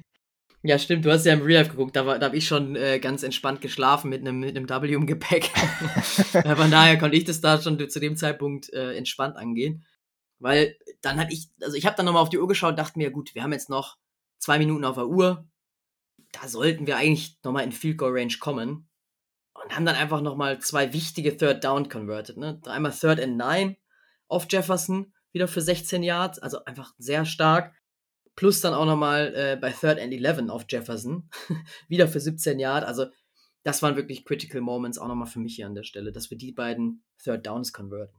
ja stimmt, du hast ja im Real Life geguckt, da, da habe ich schon äh, ganz entspannt geschlafen mit einem mit W im Gepäck. Äh, von daher konnte ich das da schon zu dem Zeitpunkt äh, entspannt angehen. Weil dann hatte ich, also ich habe dann nochmal auf die Uhr geschaut und dachte mir, gut, wir haben jetzt noch zwei Minuten auf der Uhr. Da sollten wir eigentlich nochmal in Field Goal Range kommen. Und haben dann einfach nochmal zwei wichtige Third Down converted. Ne? Einmal Third and Nine auf Jefferson, wieder für 16 Yards, also einfach sehr stark. Plus dann auch nochmal äh, bei Third and 11 auf Jefferson, wieder für 17 Yards. Also das waren wirklich Critical Moments auch nochmal für mich hier an der Stelle, dass wir die beiden Third Downs converten.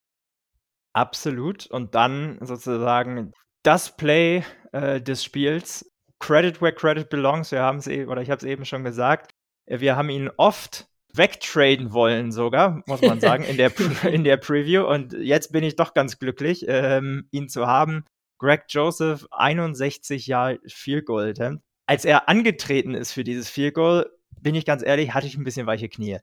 Absolut. Und dann sozusagen das Play äh, des Spiels Credit where credit belongs. Wir haben es eben, oder ich habe es eben schon gesagt. Wir haben ihn oft wegtraden wollen, sogar, muss man sagen, in der, in der Preview. Und jetzt bin ich doch ganz glücklich, ähm, ihn zu haben. Greg Joseph, 61 Jahre Field Goal Attempt. Als er angetreten ist für dieses Field Goal, bin ich ganz ehrlich, hatte ich ein bisschen weiche Knie.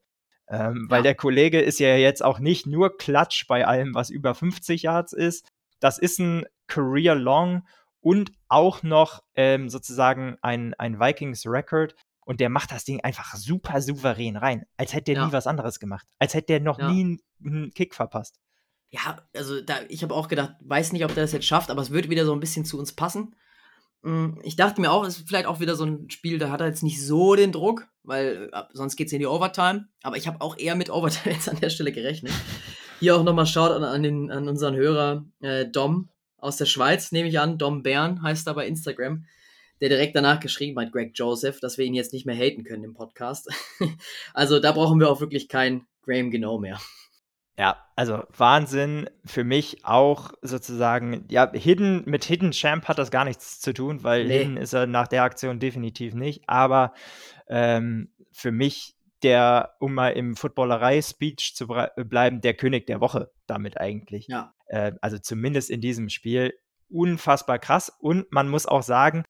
Ähm, weil der Kollege ist ja jetzt auch nicht nur Klatsch bei allem, was über 50 Yards ist. Das ist ein Career Long und auch noch ähm, sozusagen ein, ein Vikings-Record. Und der macht das Ding einfach super souverän rein, als hätte er ja. nie was anderes gemacht. Als hätte er noch ja. nie einen Kick verpasst. Ja, also da, ich habe auch gedacht, weiß nicht, ob der das jetzt schafft, aber es wird wieder so ein bisschen zu uns passen. Hm, ich dachte mir auch, es ist vielleicht auch wieder so ein Spiel, da hat er jetzt nicht so den Druck, weil äh, sonst geht es in die Overtime. Aber ich habe auch eher mit Overtime jetzt an der Stelle gerechnet. Hier auch nochmal Schaut an, den, an unseren Hörer äh, Dom aus der Schweiz, nehme ich an. Dom Bern heißt er bei Instagram, der direkt danach geschrieben hat, Greg Joseph, dass wir ihn jetzt nicht mehr haten können im Podcast. also da brauchen wir auch wirklich kein Graham Genau mehr. Ja, also Wahnsinn. Für mich auch sozusagen, ja, Hidden, mit Hidden Champ hat das gar nichts zu tun, weil nee. Hidden ist er nach der Aktion definitiv nicht. Aber ähm, für mich der, um mal im Footballerei-Speech zu bleiben, der König der Woche damit eigentlich. Ja. Äh, also zumindest in diesem Spiel unfassbar krass. Und man muss auch sagen,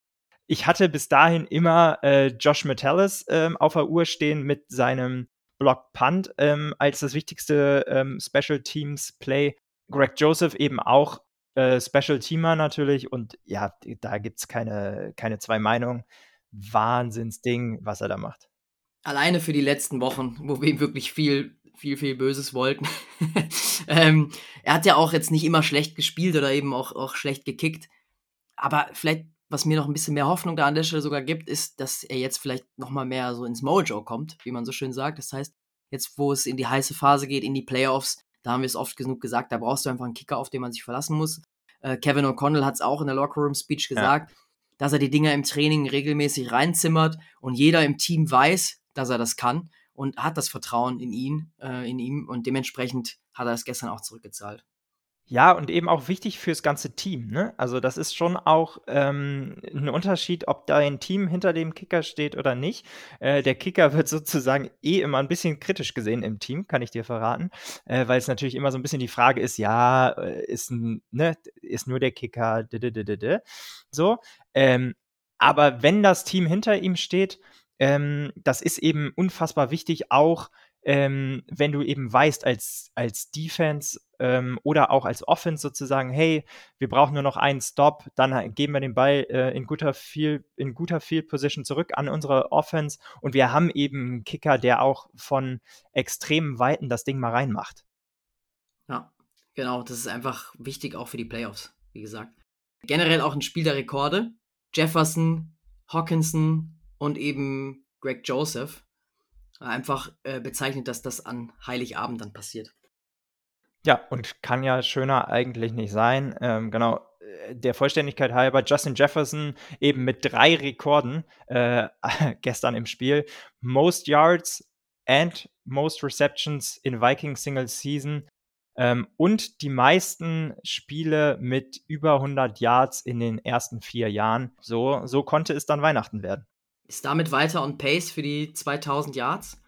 ich hatte bis dahin immer äh, Josh Metellus ähm, auf der Uhr stehen mit seinem Block Punt ähm, als das wichtigste ähm, Special Teams Play. Greg Joseph eben auch äh, Special Teamer natürlich und ja, da gibt es keine, keine zwei Meinungen. Wahnsinnsding, was er da macht. Alleine für die letzten Wochen, wo wir wirklich viel, viel, viel Böses wollten. ähm, er hat ja auch jetzt nicht immer schlecht gespielt oder eben auch, auch schlecht gekickt. Aber vielleicht was mir noch ein bisschen mehr Hoffnung da an der Stelle sogar gibt, ist, dass er jetzt vielleicht noch mal mehr so ins Mojo kommt, wie man so schön sagt. Das heißt, jetzt wo es in die heiße Phase geht, in die Playoffs, da haben wir es oft genug gesagt, da brauchst du einfach einen Kicker, auf den man sich verlassen muss. Äh, Kevin O'Connell hat es auch in der Lockerroom-Speech gesagt, ja. dass er die Dinger im Training regelmäßig reinzimmert und jeder im Team weiß, dass er das kann und hat das Vertrauen in ihn, äh, in ihm und dementsprechend hat er es gestern auch zurückgezahlt. Ja, und eben auch wichtig fürs ganze Team, ne? Also, das ist schon auch, ähm, 'n Unterschied, ob dein Team hinter dem Kicker steht oder nicht. Äh, der Kicker wird sozusagen eh immer ein bisschen kritisch gesehen im Team, kann ich dir verraten, äh, weil es natürlich immer so ein bisschen die Frage ist, ja, äh, ist ne, ist nur der Kicker, -d -d -d so. Ähm, aber wenn das Team hinter ihm steht, ähm, das ist eben unfassbar wichtig, auch ähm, wenn du eben weißt als, als Defense ähm, oder auch als Offense sozusagen, hey, wir brauchen nur noch einen Stop, dann geben wir den Ball äh, in guter Field, in guter Field Position zurück an unsere Offense und wir haben eben einen Kicker, der auch von extremen Weiten das Ding mal reinmacht. Ja, genau, das ist einfach wichtig auch für die Playoffs, wie gesagt. Generell auch ein Spiel der Rekorde. Jefferson, Hawkinson und eben Greg Joseph einfach äh, bezeichnet, dass das an Heiligabend dann passiert. Ja, und kann ja schöner eigentlich nicht sein. Ähm, genau, äh, der Vollständigkeit halber, Justin Jefferson eben mit drei Rekorden äh, gestern im Spiel. Most Yards and Most Receptions in Viking Single Season. Ähm, und die meisten Spiele mit über 100 Yards in den ersten vier Jahren. So, so konnte es dann Weihnachten werden. Ist damit weiter on pace für die 2000 Yards?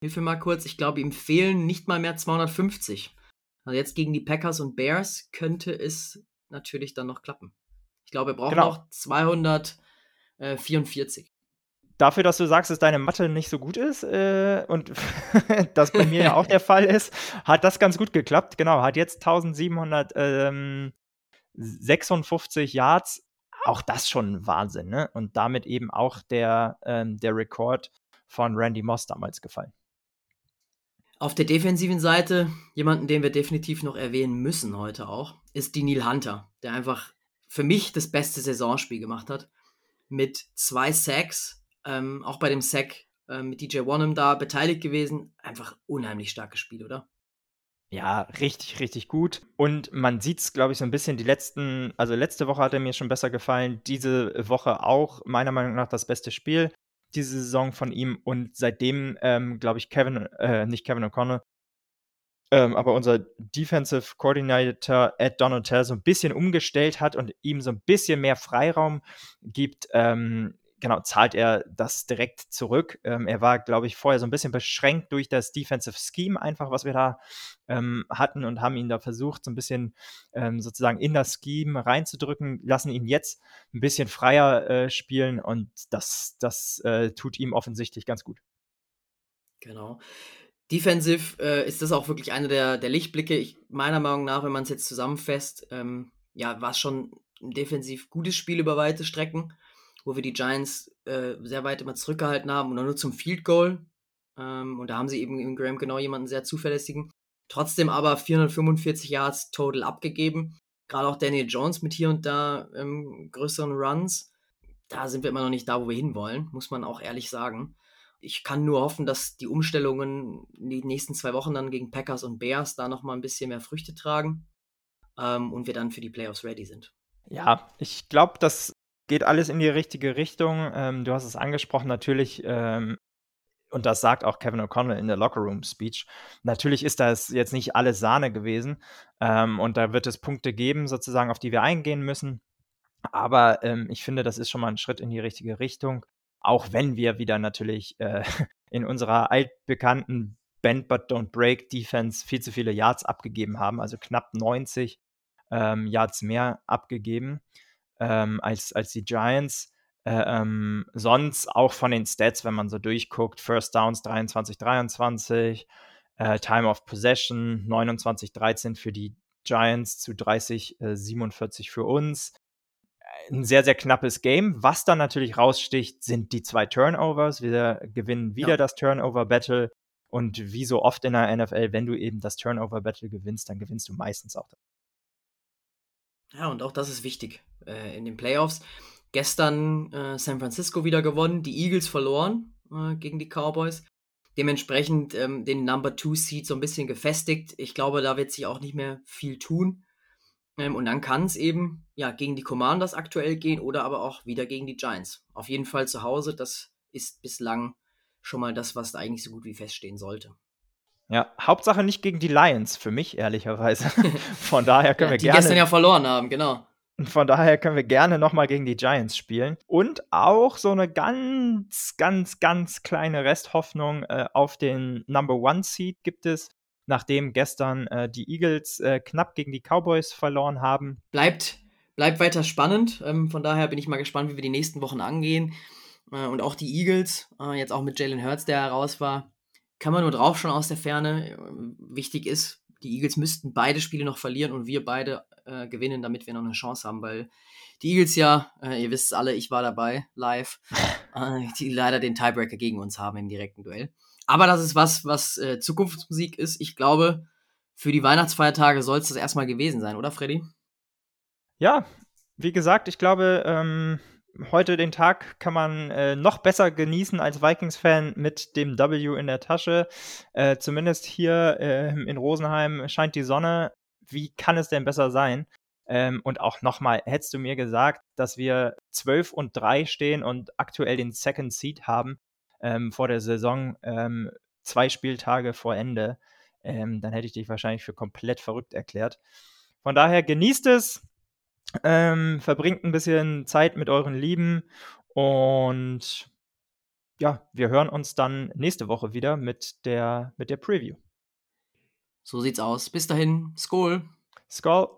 Hilfe mal kurz, ich glaube, ihm fehlen nicht mal mehr 250. Also jetzt gegen die Packers und Bears könnte es natürlich dann noch klappen. Ich glaube, er braucht genau. noch 244. Dafür, dass du sagst, dass deine Mathe nicht so gut ist äh, und das bei mir ja auch der Fall ist, hat das ganz gut geklappt. Genau, hat jetzt 1756 Yards auch das schon Wahnsinn, ne? Und damit eben auch der, ähm, der Rekord von Randy Moss damals gefallen. Auf der defensiven Seite, jemanden, den wir definitiv noch erwähnen müssen heute auch, ist die Neil Hunter, der einfach für mich das beste Saisonspiel gemacht hat. Mit zwei Sacks, ähm, auch bei dem Sack äh, mit DJ Wanham da beteiligt gewesen. Einfach unheimlich starkes Spiel, oder? Ja, richtig, richtig gut. Und man sieht es, glaube ich, so ein bisschen die letzten, also letzte Woche hat er mir schon besser gefallen, diese Woche auch meiner Meinung nach das beste Spiel diese Saison von ihm. Und seitdem, ähm, glaube ich, Kevin, äh, nicht Kevin O'Connell, ähm, aber unser Defensive Coordinator Ed Donatel so ein bisschen umgestellt hat und ihm so ein bisschen mehr Freiraum gibt, ähm, genau, zahlt er das direkt zurück. Ähm, er war, glaube ich, vorher so ein bisschen beschränkt durch das Defensive Scheme, einfach was wir da ähm, hatten und haben ihn da versucht, so ein bisschen ähm, sozusagen in das Scheme reinzudrücken, lassen ihn jetzt ein bisschen freier äh, spielen und das, das äh, tut ihm offensichtlich ganz gut. Genau. Defensive äh, ist das auch wirklich einer der, der Lichtblicke. Ich, meiner Meinung nach, wenn man es jetzt zusammenfasst, ähm, ja, war es schon ein defensiv gutes Spiel über weite Strecken, wo wir die Giants äh, sehr weit immer zurückgehalten haben und nur zum Field Goal. Ähm, und da haben sie eben in Graham genau jemanden sehr zuverlässigen. Trotzdem aber 445 Yards total abgegeben. Gerade auch Daniel Jones mit hier und da ähm, größeren Runs. Da sind wir immer noch nicht da, wo wir hinwollen, muss man auch ehrlich sagen. Ich kann nur hoffen, dass die Umstellungen in den nächsten zwei Wochen dann gegen Packers und Bears da nochmal ein bisschen mehr Früchte tragen ähm, und wir dann für die Playoffs ready sind. Ja, ich glaube, das geht alles in die richtige Richtung. Ähm, du hast es angesprochen, natürlich ähm, und das sagt auch Kevin O'Connell in der Lockerroom-Speech. Natürlich ist das jetzt nicht alles Sahne gewesen ähm, und da wird es Punkte geben, sozusagen, auf die wir eingehen müssen. Aber ähm, ich finde, das ist schon mal ein Schritt in die richtige Richtung, auch wenn wir wieder natürlich äh, in unserer altbekannten Bend but Don't Break Defense viel zu viele Yards abgegeben haben, also knapp 90 ähm, Yards mehr abgegeben ähm, als, als die Giants. Äh, ähm, sonst auch von den Stats, wenn man so durchguckt, First Downs 23, 23, äh, Time of Possession 29, 13 für die Giants zu 30, äh, 47 für uns. Ein sehr, sehr knappes Game. Was dann natürlich raussticht, sind die zwei Turnovers. Wir gewinnen wieder ja. das Turnover-Battle. Und wie so oft in der NFL, wenn du eben das Turnover-Battle gewinnst, dann gewinnst du meistens auch. Ja, und auch das ist wichtig äh, in den Playoffs. Gestern äh, San Francisco wieder gewonnen, die Eagles verloren äh, gegen die Cowboys. Dementsprechend ähm, den Number Two Seed so ein bisschen gefestigt. Ich glaube, da wird sich auch nicht mehr viel tun. Ähm, und dann kann es eben ja gegen die Commanders aktuell gehen oder aber auch wieder gegen die Giants. Auf jeden Fall zu Hause. Das ist bislang schon mal das, was da eigentlich so gut wie feststehen sollte. Ja, Hauptsache nicht gegen die Lions, für mich ehrlicherweise. Von daher können ja, wir die gerne. Die gestern ja verloren haben, genau. Von daher können wir gerne nochmal gegen die Giants spielen. Und auch so eine ganz, ganz, ganz kleine Resthoffnung äh, auf den Number One Seed gibt es, nachdem gestern äh, die Eagles äh, knapp gegen die Cowboys verloren haben. Bleibt, bleibt weiter spannend. Ähm, von daher bin ich mal gespannt, wie wir die nächsten Wochen angehen. Äh, und auch die Eagles, äh, jetzt auch mit Jalen Hurts, der heraus war, kann man nur drauf schon aus der Ferne. Wichtig ist, die Eagles müssten beide Spiele noch verlieren und wir beide äh, gewinnen, damit wir noch eine Chance haben, weil die Eagles ja, äh, ihr wisst es alle, ich war dabei, live, äh, die leider den Tiebreaker gegen uns haben im direkten Duell. Aber das ist was, was äh, Zukunftsmusik ist. Ich glaube, für die Weihnachtsfeiertage soll es das erstmal gewesen sein, oder Freddy? Ja, wie gesagt, ich glaube, ähm, heute den Tag kann man äh, noch besser genießen als Vikings-Fan mit dem W in der Tasche. Äh, zumindest hier äh, in Rosenheim scheint die Sonne. Wie kann es denn besser sein? Ähm, und auch nochmal, hättest du mir gesagt, dass wir 12 und 3 stehen und aktuell den Second Seed haben ähm, vor der Saison, ähm, zwei Spieltage vor Ende, ähm, dann hätte ich dich wahrscheinlich für komplett verrückt erklärt. Von daher genießt es, ähm, verbringt ein bisschen Zeit mit euren Lieben und ja, wir hören uns dann nächste Woche wieder mit der, mit der Preview. So sieht's aus. Bis dahin, Skol. Skol.